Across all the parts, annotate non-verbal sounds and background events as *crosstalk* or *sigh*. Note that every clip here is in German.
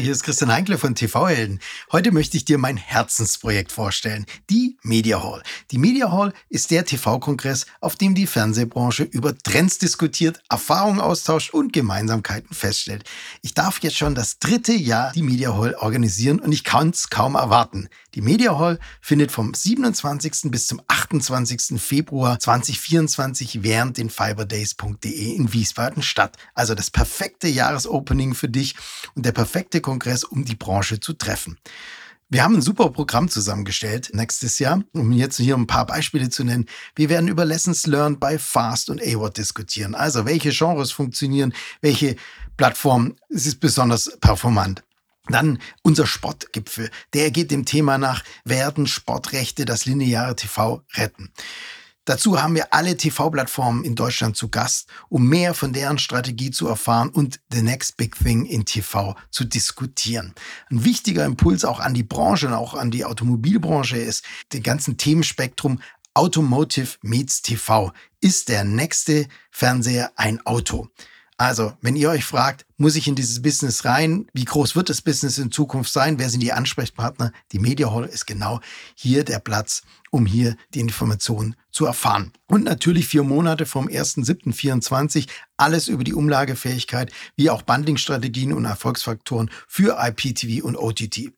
Hier ist Christian Heinkle von TV Helden. Heute möchte ich dir mein Herzensprojekt vorstellen, die Media Hall. Die Media Hall ist der TV-Kongress, auf dem die Fernsehbranche über Trends diskutiert, Erfahrungen austauscht und Gemeinsamkeiten feststellt. Ich darf jetzt schon das dritte Jahr die Media Hall organisieren und ich kann es kaum erwarten. Die Media Hall findet vom 27. bis zum 28. Februar 2024 während den fiberdays.de in Wiesbaden statt. Also das perfekte Jahresopening für dich und der perfekte Kongress, um die Branche zu treffen. Wir haben ein super Programm zusammengestellt nächstes Jahr, um jetzt hier ein paar Beispiele zu nennen. Wir werden über Lessons Learned bei Fast und AWOD diskutieren. Also welche Genres funktionieren, welche Plattform ist besonders performant. Dann unser Sportgipfel. Der geht dem Thema nach, werden Sportrechte das lineare TV retten? Dazu haben wir alle TV-Plattformen in Deutschland zu Gast, um mehr von deren Strategie zu erfahren und the next big thing in TV zu diskutieren. Ein wichtiger Impuls auch an die Branche und auch an die Automobilbranche ist, den ganzen Themenspektrum Automotive meets TV. Ist der nächste Fernseher ein Auto? Also, wenn ihr euch fragt, muss ich in dieses Business rein? Wie groß wird das Business in Zukunft sein? Wer sind die Ansprechpartner? Die Media Hall ist genau hier der Platz, um hier die Informationen zu erfahren. Und natürlich vier Monate vom 1.7.24 alles über die Umlagefähigkeit, wie auch Bundling-Strategien und Erfolgsfaktoren für IPTV und OTT.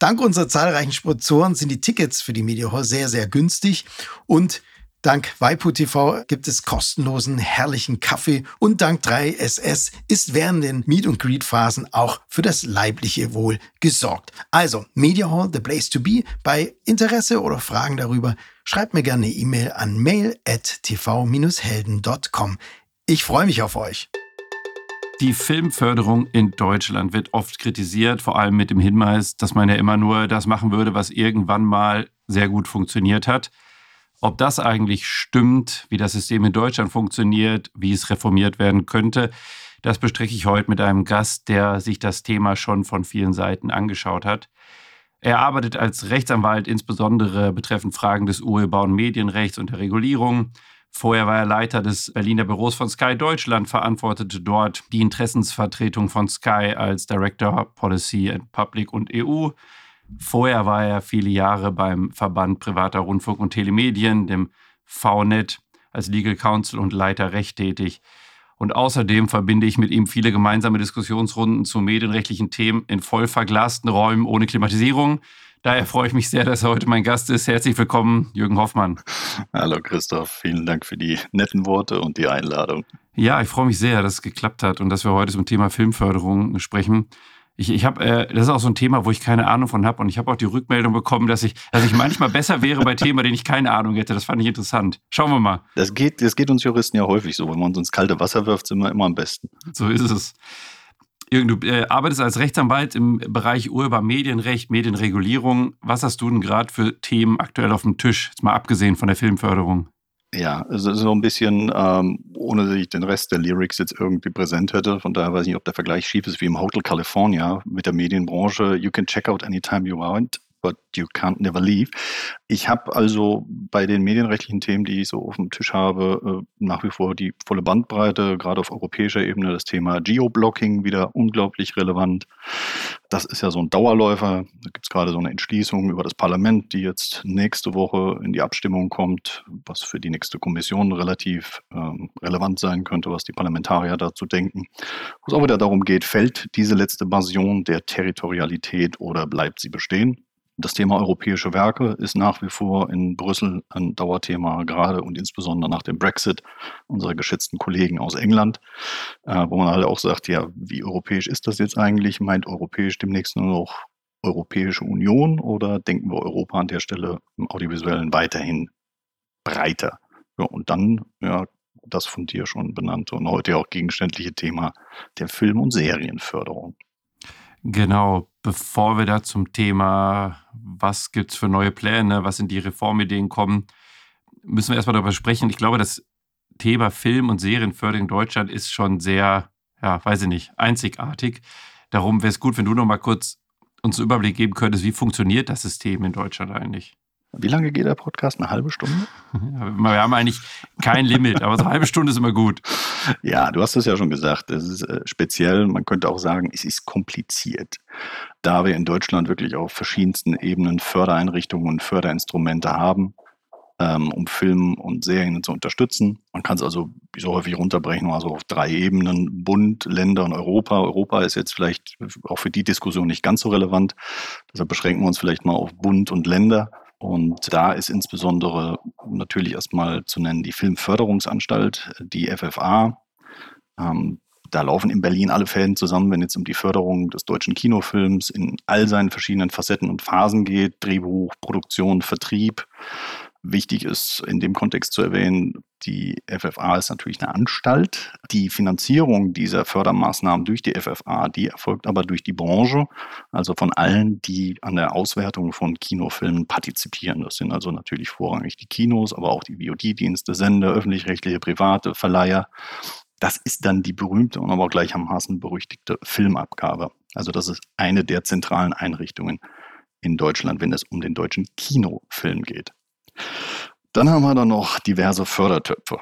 Dank unserer zahlreichen Sponsoren sind die Tickets für die Media Hall sehr, sehr günstig und Dank Waipu TV gibt es kostenlosen, herrlichen Kaffee und dank 3SS ist während den Meet- und Greet-Phasen auch für das leibliche Wohl gesorgt. Also, Media Hall, the place to be. Bei Interesse oder Fragen darüber schreibt mir gerne eine E-Mail an mail at tv-helden.com. Ich freue mich auf euch. Die Filmförderung in Deutschland wird oft kritisiert, vor allem mit dem Hinweis, dass man ja immer nur das machen würde, was irgendwann mal sehr gut funktioniert hat. Ob das eigentlich stimmt, wie das System in Deutschland funktioniert, wie es reformiert werden könnte, das bestrecke ich heute mit einem Gast, der sich das Thema schon von vielen Seiten angeschaut hat. Er arbeitet als Rechtsanwalt insbesondere betreffend Fragen des Urheber- und Medienrechts und der Regulierung. Vorher war er Leiter des Berliner Büros von Sky Deutschland, verantwortete dort die Interessensvertretung von Sky als Director Policy and Public und EU. Vorher war er viele Jahre beim Verband Privater Rundfunk und Telemedien, dem VNet, als Legal Counsel und Leiter Recht tätig. Und außerdem verbinde ich mit ihm viele gemeinsame Diskussionsrunden zu medienrechtlichen Themen in voll verglasten Räumen ohne Klimatisierung. Daher freue ich mich sehr, dass er heute mein Gast ist. Herzlich willkommen, Jürgen Hoffmann. Hallo Christoph, vielen Dank für die netten Worte und die Einladung. Ja, ich freue mich sehr, dass es geklappt hat und dass wir heute zum Thema Filmförderung sprechen. Ich, ich habe, äh, das ist auch so ein Thema, wo ich keine Ahnung von habe. Und ich habe auch die Rückmeldung bekommen, dass ich, dass ich manchmal besser wäre bei Themen, denen ich keine Ahnung hätte. Das fand ich interessant. Schauen wir mal. Das geht, das geht uns Juristen ja häufig so. Wenn man uns ins kalte Wasser wirft, sind wir immer am besten. So ist es. Jürgen, du äh, arbeitest als Rechtsanwalt im Bereich Urhebermedienrecht, Medienregulierung. Was hast du denn gerade für Themen aktuell auf dem Tisch? Jetzt mal abgesehen von der Filmförderung. Ja, also so ein bisschen, ähm, ohne dass ich den Rest der Lyrics jetzt irgendwie präsent hätte. Von daher weiß ich nicht, ob der Vergleich schief ist wie im Hotel California mit der Medienbranche. You can check out anytime you want but you can't never leave. Ich habe also bei den medienrechtlichen Themen, die ich so auf dem Tisch habe, äh, nach wie vor die volle Bandbreite, gerade auf europäischer Ebene das Thema Geoblocking wieder unglaublich relevant. Das ist ja so ein Dauerläufer. Da gibt es gerade so eine Entschließung über das Parlament, die jetzt nächste Woche in die Abstimmung kommt, was für die nächste Kommission relativ ähm, relevant sein könnte, was die Parlamentarier dazu denken. Wo es auch wieder darum geht, fällt diese letzte Version der Territorialität oder bleibt sie bestehen? Das Thema europäische Werke ist nach wie vor in Brüssel ein Dauerthema, gerade und insbesondere nach dem Brexit unserer geschätzten Kollegen aus England, äh, wo man halt auch sagt, ja, wie europäisch ist das jetzt eigentlich? Meint europäisch demnächst nur noch Europäische Union oder denken wir Europa an der Stelle im Audiovisuellen weiterhin breiter? Ja, und dann, ja, das von dir schon benannte und heute auch gegenständliche Thema der Film- und Serienförderung. Genau, bevor wir da zum Thema, was gibt es für neue Pläne, was sind die Reformideen kommen, müssen wir erstmal darüber sprechen. Ich glaube, das Thema Film- und Serienförderung in Deutschland ist schon sehr, ja, weiß ich nicht, einzigartig. Darum wäre es gut, wenn du noch mal kurz uns einen Überblick geben könntest, wie funktioniert das System in Deutschland eigentlich? Wie lange geht der Podcast? Eine halbe Stunde? *laughs* wir haben eigentlich kein Limit, aber so eine halbe Stunde ist immer gut. Ja, du hast es ja schon gesagt. Es ist äh, speziell, man könnte auch sagen, es ist kompliziert. Da wir in Deutschland wirklich auf verschiedensten Ebenen Fördereinrichtungen und Förderinstrumente haben, ähm, um Film und Serien zu unterstützen. Man kann es also so häufig runterbrechen, also auf drei Ebenen, Bund, Länder und Europa. Europa ist jetzt vielleicht auch für die Diskussion nicht ganz so relevant. Deshalb beschränken wir uns vielleicht mal auf Bund und Länder. Und da ist insbesondere natürlich erstmal zu nennen die Filmförderungsanstalt, die FFA. Ähm, da laufen in Berlin alle Fäden zusammen, wenn es um die Förderung des deutschen Kinofilms in all seinen verschiedenen Facetten und Phasen geht. Drehbuch, Produktion, Vertrieb. Wichtig ist in dem Kontext zu erwähnen, die FFA ist natürlich eine Anstalt. Die Finanzierung dieser Fördermaßnahmen durch die FFA, die erfolgt aber durch die Branche, also von allen, die an der Auswertung von Kinofilmen partizipieren. Das sind also natürlich vorrangig die Kinos, aber auch die VOD-Dienste, Sender, öffentlich-rechtliche, private, Verleiher. Das ist dann die berühmte und aber gleichermaßen berüchtigte Filmabgabe. Also das ist eine der zentralen Einrichtungen in Deutschland, wenn es um den deutschen Kinofilm geht. Dann haben wir dann noch diverse Fördertöpfe,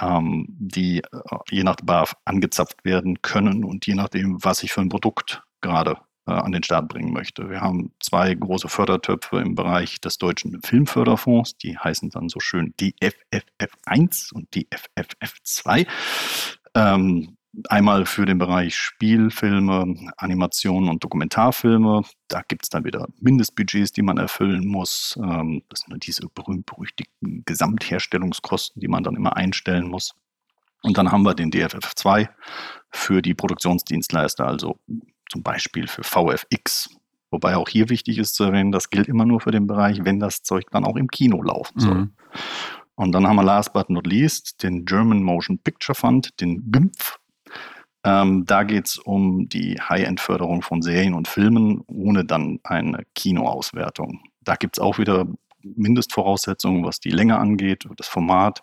ähm, die äh, je nach Bedarf angezapft werden können und je nachdem, was ich für ein Produkt gerade äh, an den Start bringen möchte. Wir haben zwei große Fördertöpfe im Bereich des deutschen Filmförderfonds, die heißen dann so schön DFFF1 und DFFF2. Ähm, Einmal für den Bereich Spielfilme, Animationen und Dokumentarfilme. Da gibt es dann wieder Mindestbudgets, die man erfüllen muss. Ähm, das sind diese berühmt-berüchtigten Gesamtherstellungskosten, die man dann immer einstellen muss. Und dann haben wir den DFF2 für die Produktionsdienstleister, also zum Beispiel für VFX. Wobei auch hier wichtig ist zu erwähnen, das gilt immer nur für den Bereich, wenn das Zeug dann auch im Kino laufen soll. Mhm. Und dann haben wir last but not least den German Motion Picture Fund, den GIMPF. Ähm, da geht es um die High-End-Förderung von Serien und Filmen ohne dann eine Kinoauswertung. Da gibt es auch wieder Mindestvoraussetzungen, was die Länge angeht, das Format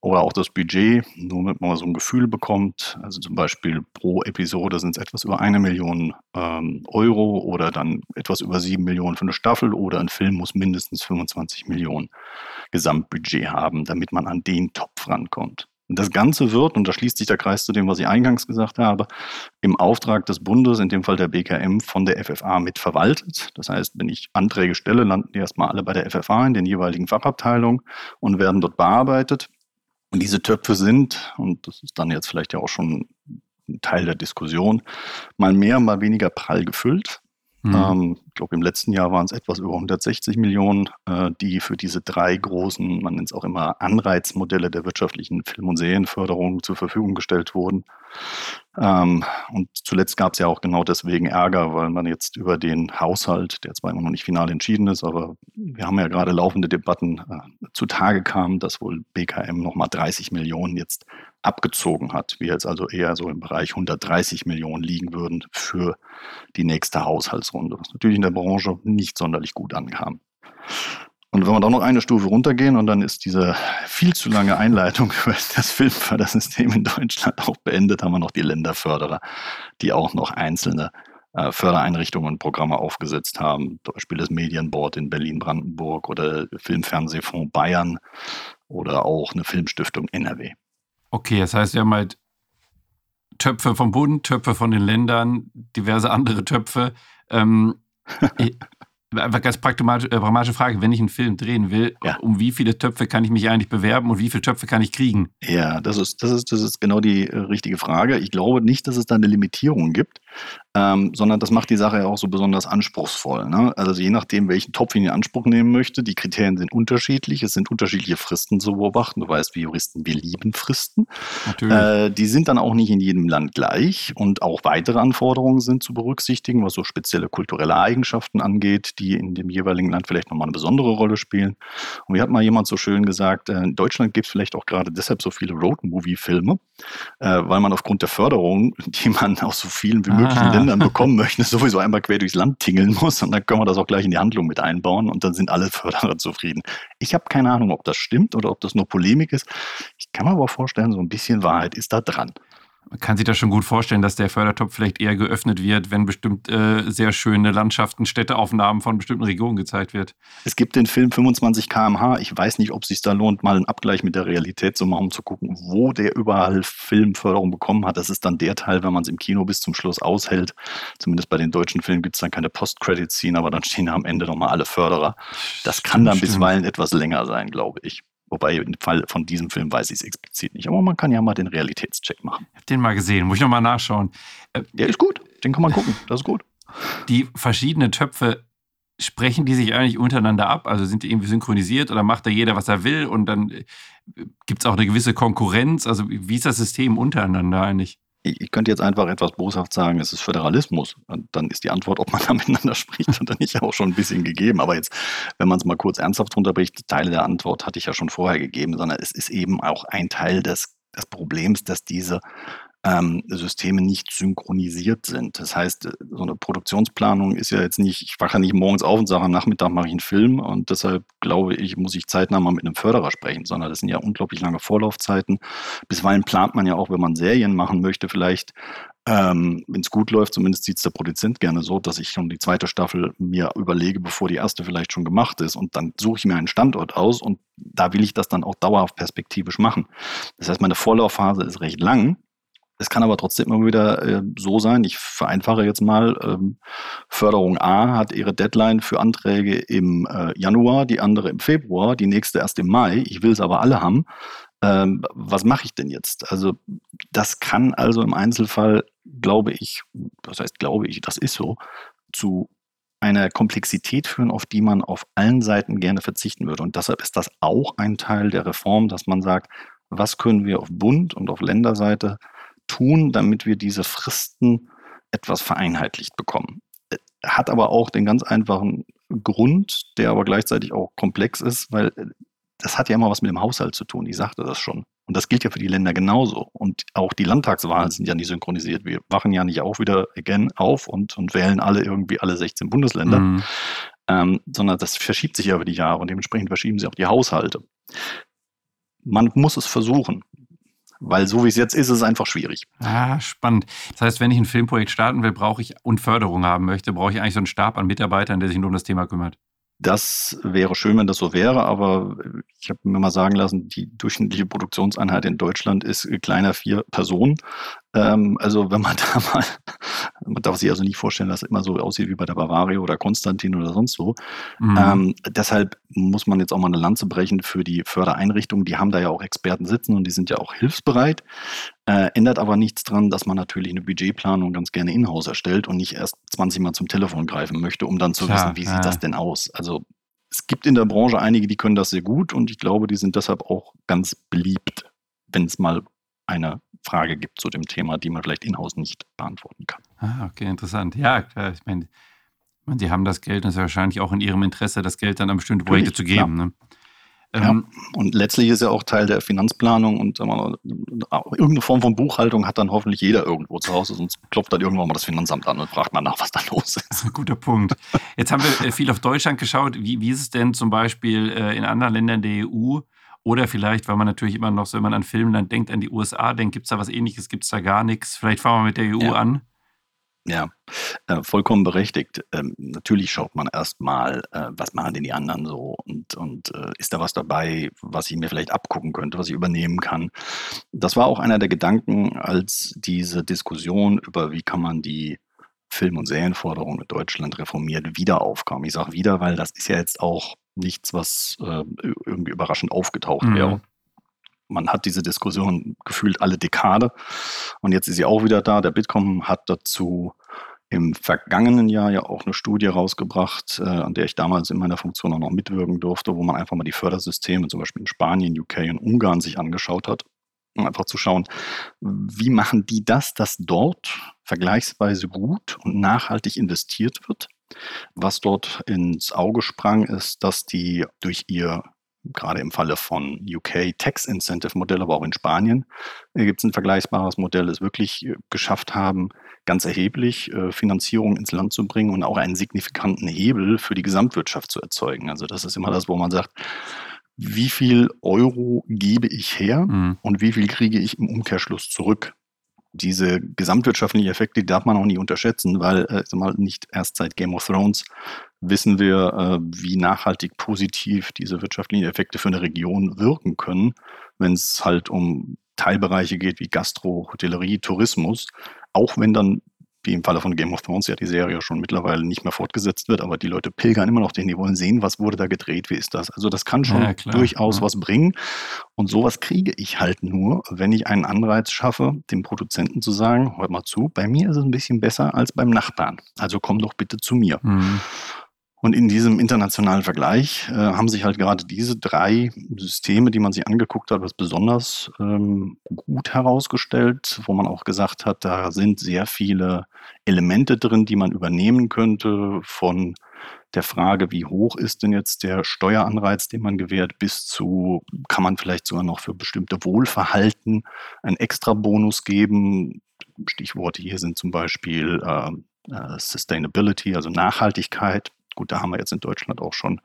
oder auch das Budget, nur damit man so ein Gefühl bekommt. Also zum Beispiel pro Episode sind es etwas über eine Million ähm, Euro oder dann etwas über sieben Millionen für eine Staffel oder ein Film muss mindestens 25 Millionen Gesamtbudget haben, damit man an den Topf rankommt. Und das Ganze wird, und da schließt sich der Kreis zu dem, was ich eingangs gesagt habe, im Auftrag des Bundes, in dem Fall der BKM, von der FFA mitverwaltet. Das heißt, wenn ich Anträge stelle, landen die erstmal alle bei der FFA in den jeweiligen Fachabteilungen und werden dort bearbeitet. Und diese Töpfe sind, und das ist dann jetzt vielleicht ja auch schon ein Teil der Diskussion, mal mehr, mal weniger prall gefüllt. Mhm. Ähm, glaube, im letzten Jahr waren es etwas über 160 Millionen, äh, die für diese drei großen, man nennt es auch immer Anreizmodelle der wirtschaftlichen Film- und Serienförderung zur Verfügung gestellt wurden. Ähm, und zuletzt gab es ja auch genau deswegen Ärger, weil man jetzt über den Haushalt, der zwar immer noch nicht final entschieden ist, aber wir haben ja gerade laufende Debatten äh, zutage kam, dass wohl BKM nochmal 30 Millionen jetzt abgezogen hat. Wir jetzt also eher so im Bereich 130 Millionen liegen würden für die nächste Haushaltsrunde, was natürlich in der Branche nicht sonderlich gut ankam. Und wenn wir dann noch eine Stufe runtergehen und dann ist diese viel zu lange Einleitung *laughs* für das Filmfördersystem in Deutschland auch beendet, haben wir noch die Länderförderer, die auch noch einzelne äh, Fördereinrichtungen und Programme aufgesetzt haben. Zum Beispiel das Medienboard in Berlin-Brandenburg oder Filmfernsehfonds Bayern oder auch eine Filmstiftung NRW. Okay, das heißt, wir haben halt Töpfe vom Bund, Töpfe von den Ländern, diverse andere Töpfe. Ähm, et Einfach ganz pragmatische, äh, pragmatische Frage, wenn ich einen Film drehen will, ja. um wie viele Töpfe kann ich mich eigentlich bewerben und wie viele Töpfe kann ich kriegen? Ja, das ist, das ist, das ist genau die äh, richtige Frage. Ich glaube nicht, dass es da eine Limitierung gibt, ähm, sondern das macht die Sache ja auch so besonders anspruchsvoll. Ne? Also je nachdem, welchen Topf ich in Anspruch nehmen möchte, die Kriterien sind unterschiedlich, es sind unterschiedliche Fristen zu beobachten. Du weißt, wie Juristen, wir lieben Fristen. Äh, die sind dann auch nicht in jedem Land gleich und auch weitere Anforderungen sind zu berücksichtigen, was so spezielle kulturelle Eigenschaften angeht die in dem jeweiligen Land vielleicht nochmal eine besondere Rolle spielen. Und wie hat mal jemand so schön gesagt, äh, in Deutschland gibt es vielleicht auch gerade deshalb so viele Road-Movie-Filme, äh, weil man aufgrund der Förderung, die man aus so vielen wie möglichen ah. Ländern bekommen *laughs* möchte, sowieso einmal quer durchs Land tingeln muss und dann können wir das auch gleich in die Handlung mit einbauen und dann sind alle Förderer zufrieden. Ich habe keine Ahnung, ob das stimmt oder ob das nur Polemik ist. Ich kann mir aber vorstellen, so ein bisschen Wahrheit ist da dran. Man kann sich das schon gut vorstellen, dass der Fördertopf vielleicht eher geöffnet wird, wenn bestimmt äh, sehr schöne Landschaften, Städteaufnahmen von bestimmten Regionen gezeigt wird. Es gibt den Film 25 km/h. Ich weiß nicht, ob es sich da lohnt, mal einen Abgleich mit der Realität zu machen, um zu gucken, wo der überall Filmförderung bekommen hat. Das ist dann der Teil, wenn man es im Kino bis zum Schluss aushält. Zumindest bei den deutschen Filmen gibt es dann keine Post-Credit-Scene, aber dann stehen am Ende nochmal alle Förderer. Das kann dann stimmt. bisweilen etwas länger sein, glaube ich. Wobei im Fall von diesem Film weiß ich es explizit nicht. Aber man kann ja mal den Realitätscheck machen. Ich habe den mal gesehen, muss ich nochmal nachschauen. Äh, Der ist gut, den kann man gucken, das ist gut. Die verschiedenen Töpfe, sprechen die sich eigentlich untereinander ab? Also sind die irgendwie synchronisiert oder macht da jeder, was er will und dann äh, gibt es auch eine gewisse Konkurrenz? Also wie ist das System untereinander eigentlich? Ich könnte jetzt einfach etwas boshaft sagen, es ist Föderalismus. Und dann ist die Antwort, ob man da *laughs* miteinander spricht oder nicht, auch schon ein bisschen gegeben. Aber jetzt, wenn man es mal kurz ernsthaft runterbricht, Teile der Antwort hatte ich ja schon vorher gegeben, sondern es ist eben auch ein Teil des, des Problems, dass diese ähm, Systeme nicht synchronisiert sind. Das heißt, so eine Produktionsplanung ist ja jetzt nicht, ich wache nicht morgens auf und sage, am Nachmittag mache ich einen Film und deshalb glaube ich, muss ich zeitnah mal mit einem Förderer sprechen, sondern das sind ja unglaublich lange Vorlaufzeiten. Bisweilen plant man ja auch, wenn man Serien machen möchte, vielleicht ähm, Wenn es gut läuft, zumindest sieht es der Produzent gerne so, dass ich schon die zweite Staffel mir überlege, bevor die erste vielleicht schon gemacht ist. Und dann suche ich mir einen Standort aus und da will ich das dann auch dauerhaft perspektivisch machen. Das heißt, meine Vorlaufphase ist recht lang. Es kann aber trotzdem immer wieder äh, so sein, ich vereinfache jetzt mal, ähm, Förderung A hat ihre Deadline für Anträge im äh, Januar, die andere im Februar, die nächste erst im Mai. Ich will es aber alle haben. Ähm, was mache ich denn jetzt? Also das kann also im Einzelfall, glaube ich, das heißt glaube ich, das ist so, zu einer Komplexität führen, auf die man auf allen Seiten gerne verzichten würde. Und deshalb ist das auch ein Teil der Reform, dass man sagt, was können wir auf Bund und auf Länderseite tun, damit wir diese Fristen etwas vereinheitlicht bekommen. Äh, hat aber auch den ganz einfachen Grund, der aber gleichzeitig auch komplex ist, weil äh, das hat ja immer was mit dem Haushalt zu tun. Ich sagte das schon. Und das gilt ja für die Länder genauso. Und auch die Landtagswahlen sind ja nicht synchronisiert. Wir wachen ja nicht auch wieder again auf und, und wählen alle irgendwie alle 16 Bundesländer, mhm. ähm, sondern das verschiebt sich ja über die Jahre und dementsprechend verschieben sich auch die Haushalte. Man muss es versuchen. Weil so wie es jetzt ist, ist es einfach schwierig. Ah, spannend. Das heißt, wenn ich ein Filmprojekt starten will, brauche ich und Förderung haben möchte, brauche ich eigentlich so einen Stab an Mitarbeitern, der sich nur um das Thema kümmert. Das wäre schön, wenn das so wäre, aber ich habe mir mal sagen lassen, die durchschnittliche Produktionseinheit in Deutschland ist kleiner vier Personen. Ähm, also wenn man *laughs* da mal, man darf sich also nicht vorstellen, dass es immer so aussieht wie bei der Bavaria oder Konstantin oder sonst wo. Mhm. Ähm, deshalb muss man jetzt auch mal eine Lanze brechen für die Fördereinrichtungen. Die haben da ja auch Experten sitzen und die sind ja auch hilfsbereit. Äh, ändert aber nichts dran, dass man natürlich eine Budgetplanung ganz gerne in-house erstellt und nicht erst 20 Mal zum Telefon greifen möchte, um dann zu Klar, wissen, wie ja. sieht das denn aus. Also es gibt in der Branche einige, die können das sehr gut und ich glaube, die sind deshalb auch ganz beliebt, wenn es mal eine Frage gibt zu dem Thema, die man vielleicht in-house nicht beantworten kann. Ah, okay, interessant. Ja, klar, ich meine, Sie haben das Geld und es ist ja wahrscheinlich auch in Ihrem Interesse, das Geld dann an bestimmte Projekte zu geben. Ne? Ja, ähm, und letztlich ist ja auch Teil der Finanzplanung und mal, irgendeine Form von Buchhaltung hat dann hoffentlich jeder irgendwo zu Hause, sonst klopft dann irgendwann mal das Finanzamt an und fragt mal nach, was da los ist. Guter Punkt. Jetzt haben wir äh, viel auf Deutschland geschaut. Wie, wie ist es denn zum Beispiel äh, in anderen Ländern der EU? Oder vielleicht, weil man natürlich immer noch, so, wenn man an Filmland denkt, an die USA denkt, gibt es da was ähnliches, gibt es da gar nichts? Vielleicht fangen wir mit der EU ja. an. Ja, äh, vollkommen berechtigt. Ähm, natürlich schaut man erstmal, äh, was machen denn die anderen so und, und äh, ist da was dabei, was ich mir vielleicht abgucken könnte, was ich übernehmen kann. Das war auch einer der Gedanken, als diese Diskussion über, wie kann man die Film- und Serienforderung in Deutschland reformiert, wieder aufkam. Ich sage wieder, weil das ist ja jetzt auch nichts, was äh, irgendwie überraschend aufgetaucht mhm. wäre man hat diese Diskussion gefühlt alle Dekade und jetzt ist sie auch wieder da. Der Bitkom hat dazu im vergangenen Jahr ja auch eine Studie rausgebracht, äh, an der ich damals in meiner Funktion auch noch mitwirken durfte, wo man einfach mal die Fördersysteme zum Beispiel in Spanien, UK und Ungarn sich angeschaut hat, um einfach zu schauen, wie machen die das, dass dort vergleichsweise gut und nachhaltig investiert wird Was dort ins Auge sprang, ist, dass die durch ihr gerade im Falle von UK Tax Incentive Modell, aber auch in Spanien äh, gibt es ein vergleichbares Modell, es wirklich äh, geschafft haben, ganz erheblich äh, Finanzierung ins Land zu bringen und auch einen signifikanten Hebel für die Gesamtwirtschaft zu erzeugen. Also das ist immer das, wo man sagt, wie viel Euro gebe ich her mhm. und wie viel kriege ich im Umkehrschluss zurück? Diese gesamtwirtschaftlichen Effekte darf man auch nicht unterschätzen, weil äh, mal nicht erst seit Game of Thrones wissen wir, äh, wie nachhaltig positiv diese wirtschaftlichen Effekte für eine Region wirken können, wenn es halt um Teilbereiche geht wie Gastro, Hotellerie, Tourismus, auch wenn dann wie im Falle von Game of Thrones ja die Serie schon mittlerweile nicht mehr fortgesetzt wird, aber die Leute pilgern immer noch den, die wollen sehen, was wurde da gedreht, wie ist das. Also das kann schon ja, durchaus ja. was bringen. Und sowas kriege ich halt nur, wenn ich einen Anreiz schaffe, dem Produzenten zu sagen, hört mal zu, bei mir ist es ein bisschen besser als beim Nachbarn. Also komm doch bitte zu mir. Mhm. Und in diesem internationalen Vergleich äh, haben sich halt gerade diese drei Systeme, die man sich angeguckt hat, als besonders ähm, gut herausgestellt, wo man auch gesagt hat, da sind sehr viele Elemente drin, die man übernehmen könnte, von der Frage, wie hoch ist denn jetzt der Steueranreiz, den man gewährt, bis zu, kann man vielleicht sogar noch für bestimmte Wohlverhalten einen Extra-Bonus geben. Stichworte hier sind zum Beispiel äh, äh Sustainability, also Nachhaltigkeit. Gut, da haben wir jetzt in Deutschland auch schon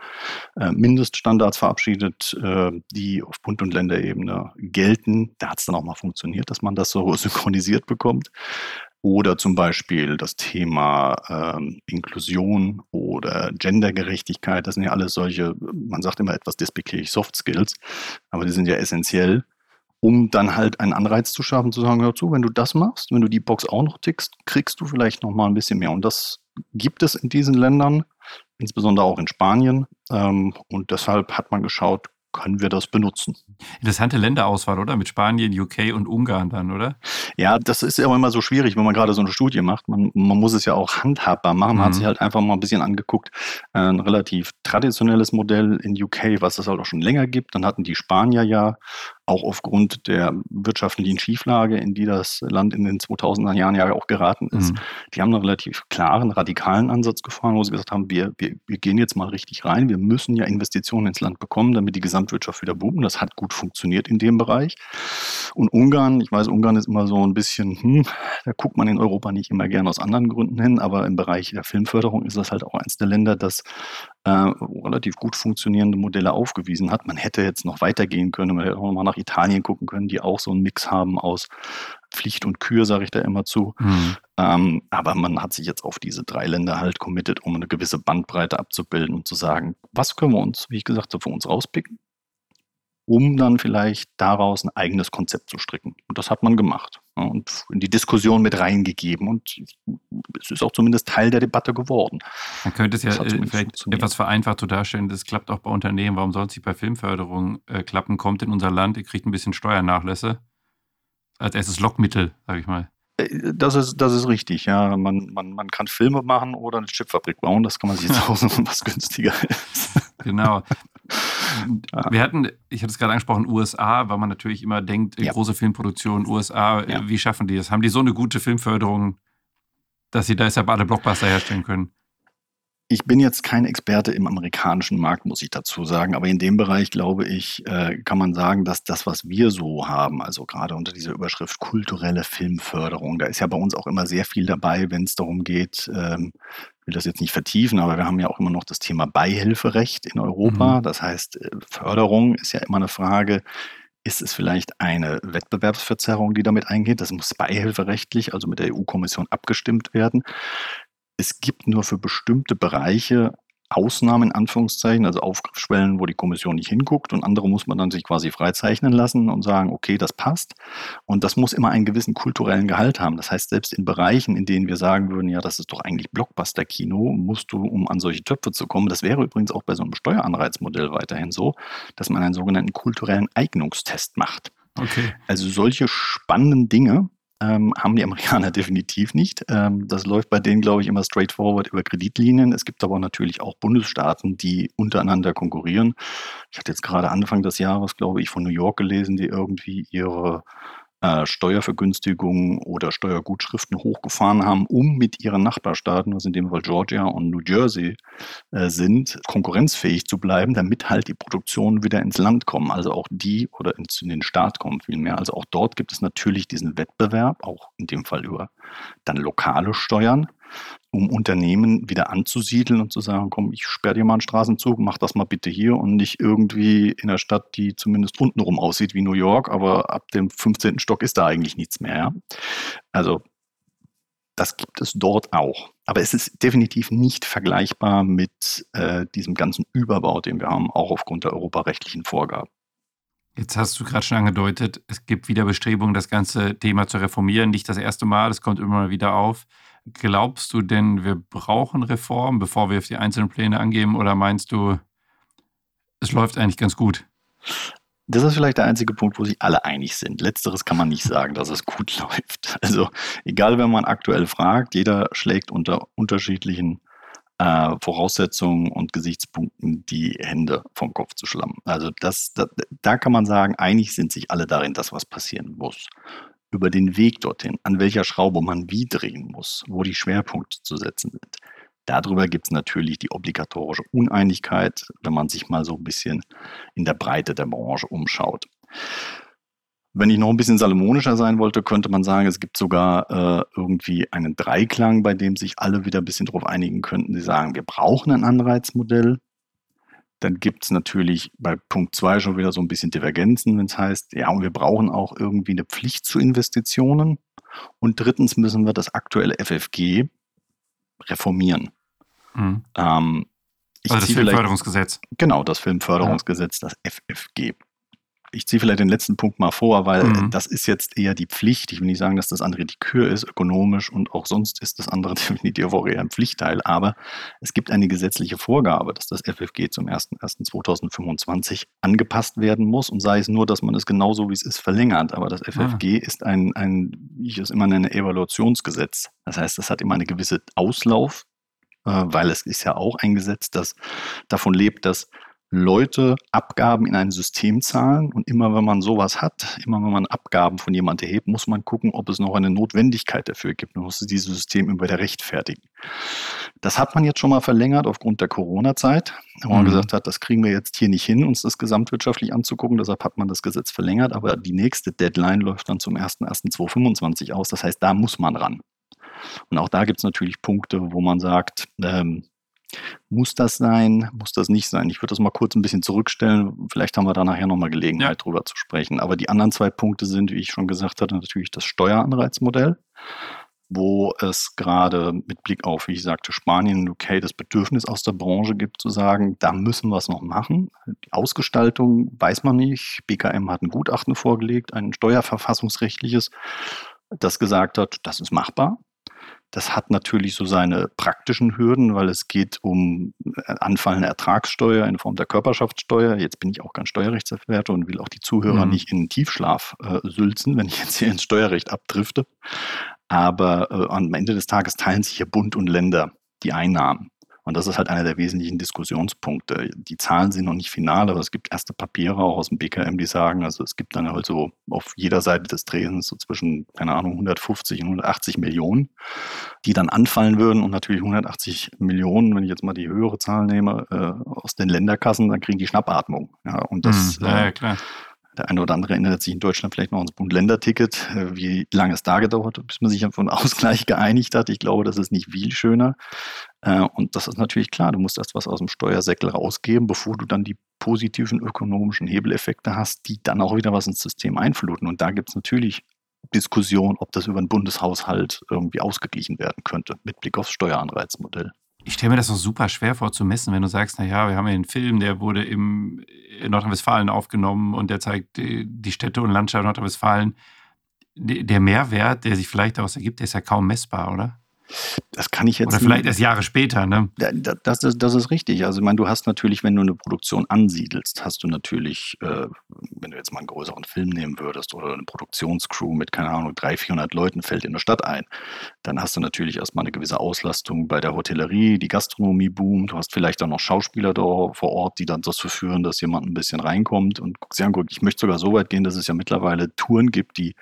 äh, Mindeststandards verabschiedet, äh, die auf Bund- und Länderebene gelten. Da hat es dann auch mal funktioniert, dass man das so *laughs* synchronisiert bekommt. Oder zum Beispiel das Thema ähm, Inklusion oder Gendergerechtigkeit. Das sind ja alles solche, man sagt immer etwas despektierlich Soft Skills, aber die sind ja essentiell, um dann halt einen Anreiz zu schaffen, zu sagen, hör zu, wenn du das machst, wenn du die Box auch noch tickst, kriegst du vielleicht noch mal ein bisschen mehr. Und das gibt es in diesen Ländern insbesondere auch in Spanien. Ähm, und deshalb hat man geschaut, können wir das benutzen. Interessante Länderauswahl, oder? Mit Spanien, UK und Ungarn dann, oder? Ja, das ist ja immer so schwierig, wenn man gerade so eine Studie macht. Man, man muss es ja auch handhabbar machen. Man mhm. hat sich halt einfach mal ein bisschen angeguckt. Ein relativ traditionelles Modell in UK, was es halt auch schon länger gibt. Dann hatten die Spanier ja auch aufgrund der wirtschaftlichen Schieflage, in die das Land in den 2000er Jahren ja auch geraten ist. Mhm. Die haben einen relativ klaren, radikalen Ansatz gefahren, wo sie gesagt haben, wir, wir, wir gehen jetzt mal richtig rein, wir müssen ja Investitionen ins Land bekommen, damit die Gesamtwirtschaft wieder boomt. Das hat gut funktioniert in dem Bereich. Und Ungarn, ich weiß, Ungarn ist immer so ein bisschen, hm, da guckt man in Europa nicht immer gerne aus anderen Gründen hin, aber im Bereich der Filmförderung ist das halt auch eins der Länder, das äh, relativ gut funktionierende Modelle aufgewiesen hat. Man hätte jetzt noch weitergehen können, man hätte auch noch mal nach Italien gucken können, die auch so einen Mix haben aus Pflicht und Kür, sage ich da immer zu. Mhm. Ähm, aber man hat sich jetzt auf diese drei Länder halt committed, um eine gewisse Bandbreite abzubilden und zu sagen, was können wir uns, wie ich gesagt habe, für uns rauspicken um dann vielleicht daraus ein eigenes Konzept zu stricken. Und das hat man gemacht und in die Diskussion mit reingegeben. Und es ist auch zumindest Teil der Debatte geworden. Man könnte es ja äh, vielleicht etwas vereinfacht so darstellen, das klappt auch bei Unternehmen. Warum soll es nicht bei Filmförderung äh, klappen? Kommt in unser Land, ihr kriegt ein bisschen Steuernachlässe. Als erstes Lockmittel, sage ich mal. Äh, das ist, das ist richtig, ja. Man, man, man kann Filme machen oder eine Chipfabrik bauen, das kann man sich jetzt *laughs* aussuchen, was günstiger ist. Genau. Wir hatten, ich hatte es gerade angesprochen, USA, weil man natürlich immer denkt, ja. große Filmproduktion, USA, ja. wie schaffen die das? Haben die so eine gute Filmförderung, dass sie deshalb alle Blockbuster herstellen können? Ich bin jetzt kein Experte im amerikanischen Markt, muss ich dazu sagen, aber in dem Bereich, glaube ich, äh, kann man sagen, dass das, was wir so haben, also gerade unter dieser Überschrift kulturelle Filmförderung, da ist ja bei uns auch immer sehr viel dabei, wenn es darum geht, ähm, ich will das jetzt nicht vertiefen, aber wir haben ja auch immer noch das Thema Beihilferecht in Europa. Mhm. Das heißt, äh, Förderung ist ja immer eine Frage, ist es vielleicht eine Wettbewerbsverzerrung, die damit eingeht? Das muss beihilferechtlich, also mit der EU-Kommission abgestimmt werden es gibt nur für bestimmte Bereiche Ausnahmen in Anführungszeichen, also Aufgriffsschwellen, wo die Kommission nicht hinguckt und andere muss man dann sich quasi freizeichnen lassen und sagen, okay, das passt. Und das muss immer einen gewissen kulturellen Gehalt haben. Das heißt, selbst in Bereichen, in denen wir sagen würden, ja, das ist doch eigentlich Blockbuster-Kino, musst du, um an solche Töpfe zu kommen, das wäre übrigens auch bei so einem Steueranreizmodell weiterhin so, dass man einen sogenannten kulturellen Eignungstest macht. Okay. Also solche spannenden Dinge, ähm, haben die Amerikaner *laughs* definitiv nicht. Ähm, das läuft bei denen, glaube ich, immer straightforward über Kreditlinien. Es gibt aber natürlich auch Bundesstaaten, die untereinander konkurrieren. Ich hatte jetzt gerade Anfang des Jahres, glaube ich, von New York gelesen, die irgendwie ihre äh, Steuervergünstigungen oder Steuergutschriften hochgefahren haben, um mit ihren Nachbarstaaten, was in dem Fall Georgia und New Jersey äh, sind, konkurrenzfähig zu bleiben, damit halt die Produktionen wieder ins Land kommen, also auch die oder ins, in den Staat kommen vielmehr. Also auch dort gibt es natürlich diesen Wettbewerb, auch in dem Fall über dann lokale Steuern um Unternehmen wieder anzusiedeln und zu sagen, komm, ich sperre dir mal einen Straßenzug, mach das mal bitte hier und nicht irgendwie in einer Stadt, die zumindest untenrum aussieht wie New York, aber ab dem 15. Stock ist da eigentlich nichts mehr. Also das gibt es dort auch. Aber es ist definitiv nicht vergleichbar mit äh, diesem ganzen Überbau, den wir haben, auch aufgrund der europarechtlichen Vorgaben. Jetzt hast du gerade schon angedeutet, es gibt wieder Bestrebungen, das ganze Thema zu reformieren. Nicht das erste Mal, es kommt immer wieder auf. Glaubst du denn, wir brauchen Reformen, bevor wir auf die einzelnen Pläne angeben? Oder meinst du, es läuft eigentlich ganz gut? Das ist vielleicht der einzige Punkt, wo sich alle einig sind. Letzteres kann man nicht sagen, dass es gut *laughs* läuft. Also egal, wenn man aktuell fragt, jeder schlägt unter unterschiedlichen äh, Voraussetzungen und Gesichtspunkten die Hände vom Kopf zu schlammen. Also das, das, da kann man sagen, einig sind sich alle darin, dass was passieren muss über den Weg dorthin, an welcher Schraube man wie drehen muss, wo die Schwerpunkte zu setzen sind. Darüber gibt es natürlich die obligatorische Uneinigkeit, wenn man sich mal so ein bisschen in der Breite der Branche umschaut. Wenn ich noch ein bisschen salomonischer sein wollte, könnte man sagen, es gibt sogar äh, irgendwie einen Dreiklang, bei dem sich alle wieder ein bisschen darauf einigen könnten. Sie sagen, wir brauchen ein Anreizmodell, dann gibt es natürlich bei Punkt 2 schon wieder so ein bisschen Divergenzen, wenn es heißt, ja, und wir brauchen auch irgendwie eine Pflicht zu Investitionen. Und drittens müssen wir das aktuelle FFG reformieren. Mhm. Ähm, also das Filmförderungsgesetz. Genau, das Filmförderungsgesetz, das FFG ich ziehe vielleicht den letzten Punkt mal vor, weil mhm. das ist jetzt eher die Pflicht. Ich will nicht sagen, dass das andere die Kür ist, ökonomisch und auch sonst ist das andere *laughs* definitiv auch eher ein Pflichtteil. Aber es gibt eine gesetzliche Vorgabe, dass das FFG zum 01.01.2025 angepasst werden muss und sei es nur, dass man es genauso wie es ist verlängert. Aber das FFG ah. ist ein, ein, wie ich es immer nenne, Evaluationsgesetz. Das heißt, es hat immer eine gewisse Auslauf, äh, weil es ist ja auch ein Gesetz, das davon lebt, dass Leute Abgaben in ein System zahlen. Und immer wenn man sowas hat, immer wenn man Abgaben von jemandem erhebt, muss man gucken, ob es noch eine Notwendigkeit dafür gibt. Man muss dieses System immer wieder rechtfertigen. Das hat man jetzt schon mal verlängert aufgrund der Corona-Zeit, wo man mhm. gesagt hat, das kriegen wir jetzt hier nicht hin, uns das gesamtwirtschaftlich anzugucken. Deshalb hat man das Gesetz verlängert. Aber die nächste Deadline läuft dann zum 01.01.2025 aus. Das heißt, da muss man ran. Und auch da gibt es natürlich Punkte, wo man sagt, ähm, muss das sein? Muss das nicht sein? Ich würde das mal kurz ein bisschen zurückstellen. Vielleicht haben wir da nachher nochmal Gelegenheit, ja. drüber zu sprechen. Aber die anderen zwei Punkte sind, wie ich schon gesagt hatte, natürlich das Steueranreizmodell, wo es gerade mit Blick auf, wie ich sagte, Spanien und UK das Bedürfnis aus der Branche gibt, zu sagen, da müssen wir es noch machen. Die Ausgestaltung weiß man nicht. BKM hat ein Gutachten vorgelegt, ein steuerverfassungsrechtliches, das gesagt hat, das ist machbar. Das hat natürlich so seine praktischen Hürden, weil es geht um äh, anfallende Ertragssteuer in Form der Körperschaftssteuer. Jetzt bin ich auch kein Steuerrechtsexperte und will auch die Zuhörer mhm. nicht in den Tiefschlaf äh, sülzen, wenn ich jetzt hier ins Steuerrecht abdrifte. Aber äh, am Ende des Tages teilen sich hier Bund und Länder die Einnahmen. Und das ist halt einer der wesentlichen Diskussionspunkte. Die Zahlen sind noch nicht final, aber es gibt erste Papiere auch aus dem BKM, die sagen, also es gibt dann halt so auf jeder Seite des Drehens so zwischen, keine Ahnung, 150 und 180 Millionen, die dann anfallen würden. Und natürlich 180 Millionen, wenn ich jetzt mal die höhere Zahl nehme, äh, aus den Länderkassen, dann kriegen die Schnappatmung. Ja, und das, mhm, ja, äh, klar. Der eine oder andere erinnert sich in Deutschland vielleicht noch ans Bund-Länder-Ticket, äh, wie lange es da gedauert hat, bis man sich auf einen *laughs* Ausgleich geeinigt hat. Ich glaube, das ist nicht viel schöner. Äh, und das ist natürlich klar, du musst erst was aus dem Steuersäckel rausgeben, bevor du dann die positiven ökonomischen Hebeleffekte hast, die dann auch wieder was ins System einfluten. Und da gibt es natürlich Diskussion, ob das über den Bundeshaushalt irgendwie ausgeglichen werden könnte, mit Blick aufs Steueranreizmodell. Ich stelle mir das noch super schwer vor zu messen, wenn du sagst, naja, wir haben ja einen Film, der wurde im Nordrhein-Westfalen aufgenommen und der zeigt die Städte und Landschaft Nordrhein-Westfalen. Der Mehrwert, der sich vielleicht daraus ergibt, der ist ja kaum messbar, oder? Das kann ich jetzt. Oder vielleicht erst Jahre später, ne? Das ist, das ist richtig. Also, ich meine, du hast natürlich, wenn du eine Produktion ansiedelst, hast du natürlich äh, wenn du jetzt mal einen größeren Film nehmen würdest oder eine Produktionscrew mit, keine Ahnung, 300, 400 Leuten fällt in der Stadt ein, dann hast du natürlich erstmal eine gewisse Auslastung bei der Hotellerie, die Gastronomie boomt, du hast vielleicht auch noch Schauspieler da vor Ort, die dann dazu führen, dass jemand ein bisschen reinkommt und guck sich anguckt. Ich möchte sogar so weit gehen, dass es ja mittlerweile Touren gibt, die